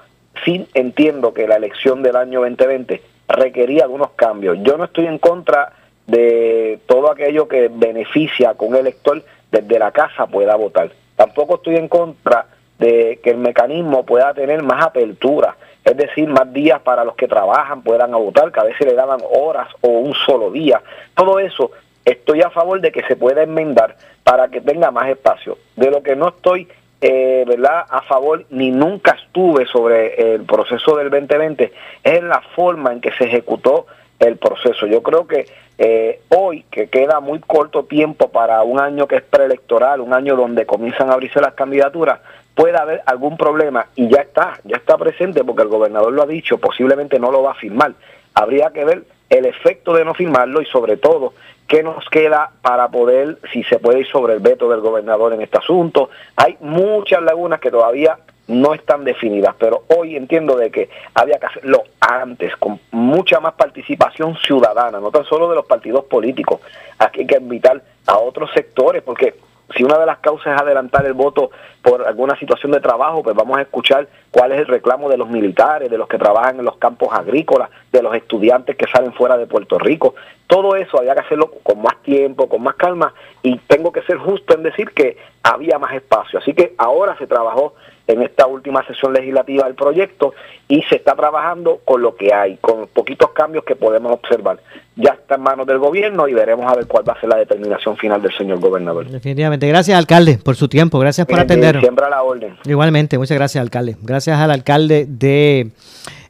sí entiendo que la elección del año 2020 requería algunos cambios. Yo no estoy en contra de todo aquello que beneficia con un elector desde la casa pueda votar. Tampoco estoy en contra de que el mecanismo pueda tener más apertura, es decir, más días para los que trabajan puedan votar, que a veces le daban horas o un solo día. Todo eso estoy a favor de que se pueda enmendar para que tenga más espacio. De lo que no estoy eh, ¿verdad? a favor ni nunca estuve sobre el proceso del 2020 es la forma en que se ejecutó el proceso. Yo creo que eh, hoy, que queda muy corto tiempo para un año que es preelectoral, un año donde comienzan a abrirse las candidaturas, puede haber algún problema y ya está, ya está presente porque el gobernador lo ha dicho, posiblemente no lo va a firmar. Habría que ver el efecto de no firmarlo y sobre todo qué nos queda para poder, si se puede ir sobre el veto del gobernador en este asunto. Hay muchas lagunas que todavía no están definidas, pero hoy entiendo de que había que hacerlo antes, con mucha más participación ciudadana, no tan solo de los partidos políticos. Aquí hay que invitar a otros sectores, porque si una de las causas es adelantar el voto por alguna situación de trabajo, pues vamos a escuchar cuál es el reclamo de los militares, de los que trabajan en los campos agrícolas, de los estudiantes que salen fuera de Puerto Rico. Todo eso había que hacerlo con más tiempo, con más calma, y tengo que ser justo en decir que había más espacio. Así que ahora se trabajó en esta última sesión legislativa del proyecto y se está trabajando con lo que hay, con poquitos cambios que podemos observar. Ya está en manos del gobierno y veremos a ver cuál va a ser la determinación final del señor gobernador. Definitivamente. Gracias, alcalde, por su tiempo. Gracias por atendernos. Siempre a la orden. Igualmente, muchas gracias, alcalde. Gracias al alcalde de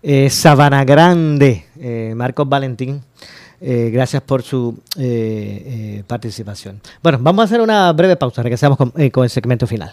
eh, Sabana Grande, eh, Marcos Valentín. Eh, gracias por su eh, participación. Bueno, vamos a hacer una breve pausa. Regresamos con, con el segmento final.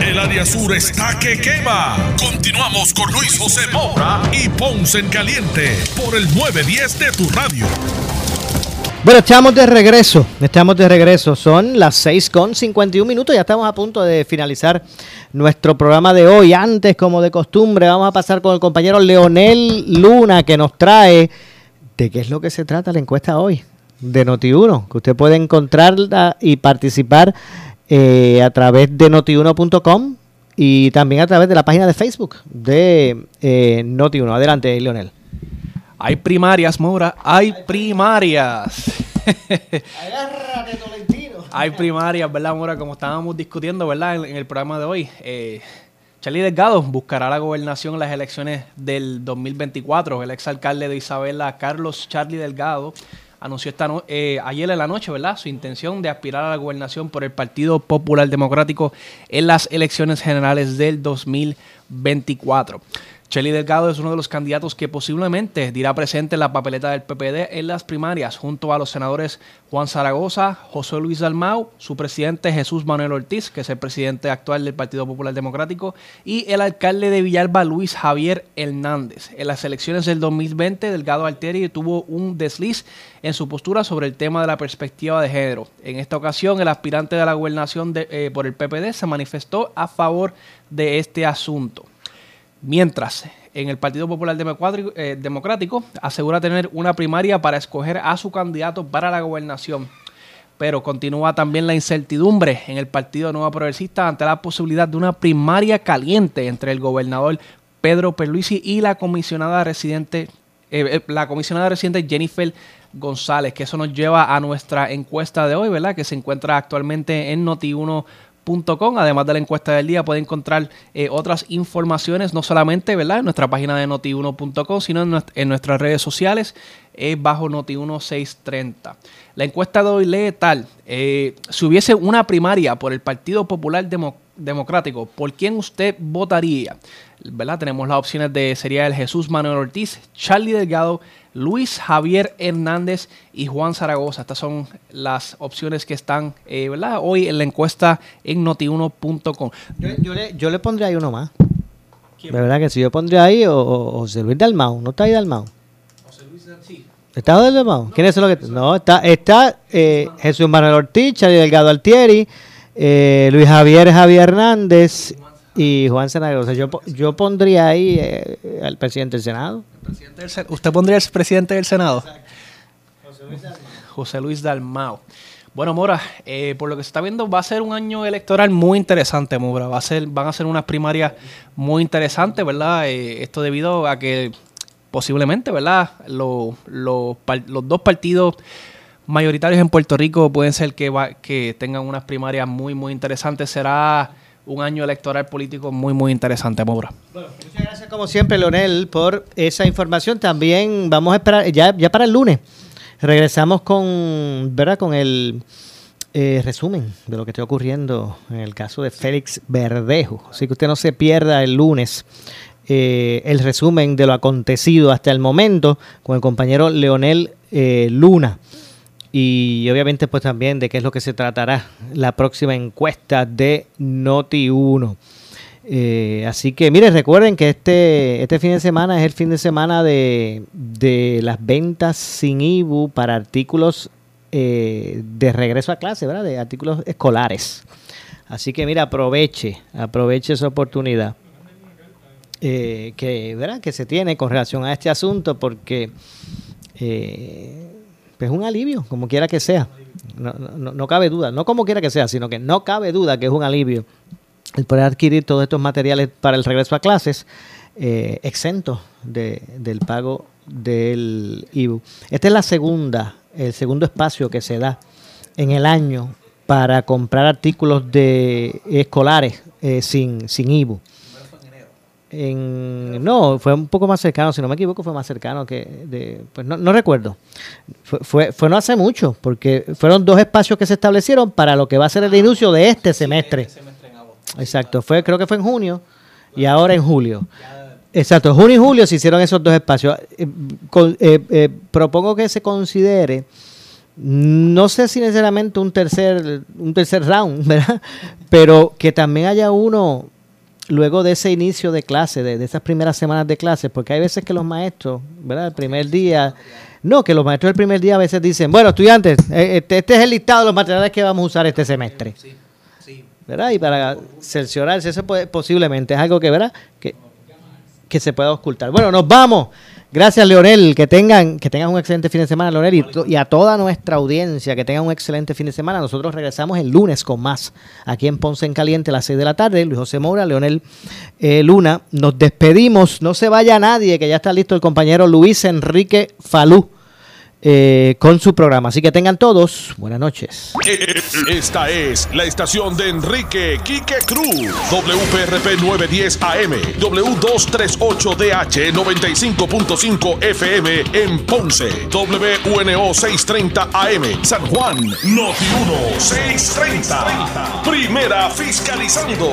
El área sur está que quema. Continuamos con Luis José Moura y Ponce en Caliente por el 910 de tu radio. Bueno, estamos de regreso, estamos de regreso. Son las 6 con 51 minutos, ya estamos a punto de finalizar nuestro programa de hoy. Antes, como de costumbre, vamos a pasar con el compañero Leonel Luna que nos trae de qué es lo que se trata la encuesta hoy de Noti1, que usted puede encontrarla y participar eh, a través de notiuno.com y también a través de la página de Facebook de eh, Noti1. Adelante, Leonel. Hay primarias, Mora, hay primarias. Agárrate, <laughs> Tolentino. Hay primarias, ¿verdad, Mora? Como estábamos discutiendo, ¿verdad? En, en el programa de hoy. Eh, Charlie Delgado buscará la gobernación en las elecciones del 2024. El exalcalde de Isabela, Carlos Charlie Delgado, anunció esta eh, ayer en la noche, ¿verdad? Su intención de aspirar a la gobernación por el Partido Popular Democrático en las elecciones generales del 2024. Charlie Delgado es uno de los candidatos que posiblemente dirá presente en la papeleta del PPD en las primarias, junto a los senadores Juan Zaragoza, José Luis Dalmau, su presidente Jesús Manuel Ortiz, que es el presidente actual del Partido Popular Democrático, y el alcalde de Villalba, Luis Javier Hernández. En las elecciones del 2020, Delgado Altieri tuvo un desliz en su postura sobre el tema de la perspectiva de género. En esta ocasión, el aspirante de la gobernación de- eh, por el PPD se manifestó a favor de este asunto. Mientras, en el Partido Popular Democrático, eh, Democrático asegura tener una primaria para escoger a su candidato para la gobernación. Pero continúa también la incertidumbre en el Partido Nueva Progresista ante la posibilidad de una primaria caliente entre el gobernador Pedro Perluisi y la comisionada residente, eh, eh, la comisionada residente Jennifer González, que eso nos lleva a nuestra encuesta de hoy, ¿verdad? Que se encuentra actualmente en Noti1 Com. Además de la encuesta del día, puede encontrar eh, otras informaciones, no solamente ¿verdad? en nuestra página de notiuno.com, sino en, nuest- en nuestras redes sociales, eh, bajo Noti1630. La encuesta de hoy lee tal: eh, si hubiese una primaria por el Partido Popular Demo- Democrático, ¿por quién usted votaría? ¿Verdad? Tenemos las opciones de sería el Jesús Manuel Ortiz, Charlie Delgado, Luis Javier Hernández y Juan Zaragoza. Estas son las opciones que están eh, ¿verdad? hoy en la encuesta en notiuno.com. Yo, yo le, yo le pondría ahí uno más. De verdad que sí, yo pondría ahí o, o- José Luis Dalmau. ¿No está ahí Dalmau? ¿Está José Dalmau? ¿Quién es lo que No, está, está eh, Jesús Manuel Ortiz, Charlie Delgado Altieri, eh, Luis Javier Javier Hernández y Juan Zaragoza. Yo, po- yo pondría ahí eh, al presidente del Senado. ¿Usted pondría el presidente del Senado? José Luis Dalmao. Bueno, Mora, eh, por lo que se está viendo, va a ser un año electoral muy interesante, Mora. Va a ser, van a ser unas primarias muy interesantes, ¿verdad? Eh, esto debido a que posiblemente, ¿verdad? Los, los, los dos partidos mayoritarios en Puerto Rico pueden ser que, va, que tengan unas primarias muy, muy interesantes. Será un año electoral político muy, muy interesante, Mora. Muchas gracias como siempre, Leonel, por esa información. También vamos a esperar, ya, ya para el lunes, regresamos con, ¿verdad? Con el eh, resumen de lo que está ocurriendo en el caso de Félix Verdejo. Así que usted no se pierda el lunes eh, el resumen de lo acontecido hasta el momento con el compañero Leonel eh, Luna y obviamente pues también de qué es lo que se tratará la próxima encuesta de Noti1. Eh, así que mire, recuerden que este, este fin de semana es el fin de semana de, las ventas sin IBU para artículos eh, de regreso a clase, ¿verdad? De artículos escolares. Así que mira, aproveche, aproveche esa oportunidad eh, que, ¿verdad? que se tiene con relación a este asunto porque es un alivio, como quiera que sea. No, cabe duda, no como quiera que sea, sino que no cabe duda que es un alivio el poder adquirir todos estos materiales para el regreso a clases eh, exentos de, del pago del IBU. Esta es la segunda, el segundo espacio que se da en el año para comprar artículos de escolares eh, sin, sin IBU no, fue un poco más cercano, si no me equivoco, fue más cercano que de, pues no, recuerdo. Fue, fue, no hace mucho, porque fueron dos espacios que se establecieron para lo que va a ser el inicio de este semestre. Exacto, fue, creo que fue en junio y ahora en julio. Exacto, junio y julio se hicieron esos dos espacios. Eh, eh, eh, propongo que se considere, no sé si necesariamente un tercer, un tercer round, <laughs> ¿verdad? Pero que también haya uno luego de ese inicio de clase, de, esas primeras semanas de clase, porque hay veces que los maestros, ¿verdad? El primer día, no, que los maestros del primer día a veces dicen, bueno, estudiantes, eh, este, este, es el listado de los materiales que vamos a usar este semestre. ¿Verdad? Y para cerciorarse, eso puede, posiblemente es algo que, ¿verdad? Que, que se pueda ocultar. Bueno, nos vamos. Gracias, Leonel. Que tengan, que tengan un excelente fin de semana, Leonel, y, a toda nuestra audiencia, que tengan un excelente fin de semana. Nosotros regresamos el lunes con más aquí en Ponce en Caliente a las 6 de la tarde. Luis José Moura, Leonel eh, Luna. Nos despedimos. No se vaya nadie, que ya está listo el compañero Luis Enrique Falú. Eh, con su programa. Así que tengan todos buenas noches. Esta es la estación de Enrique Quique Cruz, WPRP 910 AM, W238DH 95.5 FM en Ponce, WNO 630 AM, San Juan, Noti 1 630. Primera fiscalizando.